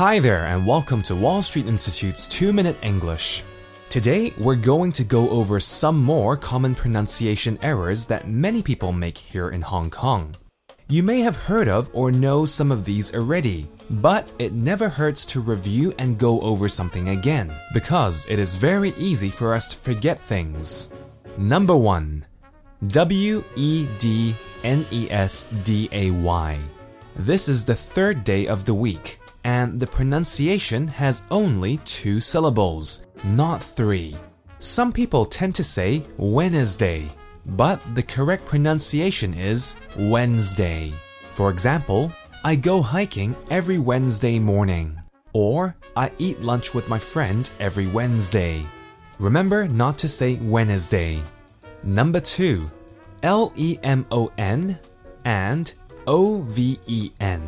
Hi there, and welcome to Wall Street Institute's 2 Minute English. Today, we're going to go over some more common pronunciation errors that many people make here in Hong Kong. You may have heard of or know some of these already, but it never hurts to review and go over something again, because it is very easy for us to forget things. Number 1 W E D N E S D A Y. This is the third day of the week and the pronunciation has only two syllables, not three. Some people tend to say Wednesday, but the correct pronunciation is Wednesday. For example, I go hiking every Wednesday morning, or I eat lunch with my friend every Wednesday. Remember not to say Wednesday. Number two, L E M O N and O V E N.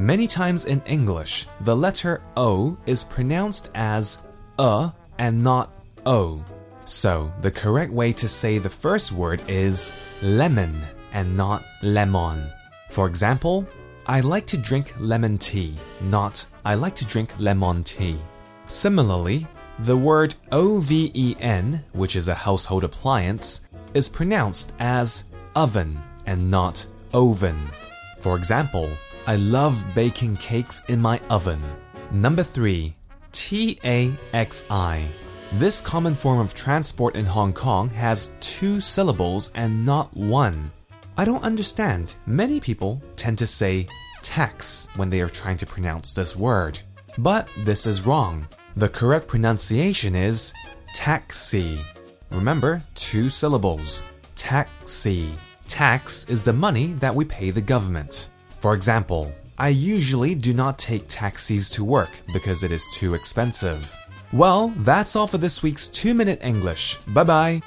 Many times in English, the letter O is pronounced as a and not o. So, the correct way to say the first word is lemon and not lemon. For example, I like to drink lemon tea, not I like to drink lemon tea. Similarly, the word OVEN, which is a household appliance, is pronounced as oven and not oven. For example, I love baking cakes in my oven. Number 3. TAXI. This common form of transport in Hong Kong has two syllables and not one. I don't understand. Many people tend to say tax when they are trying to pronounce this word. But this is wrong. The correct pronunciation is taxi. Remember, two syllables. Taxi. Tax is the money that we pay the government. For example, I usually do not take taxis to work because it is too expensive. Well, that's all for this week's 2 Minute English. Bye bye.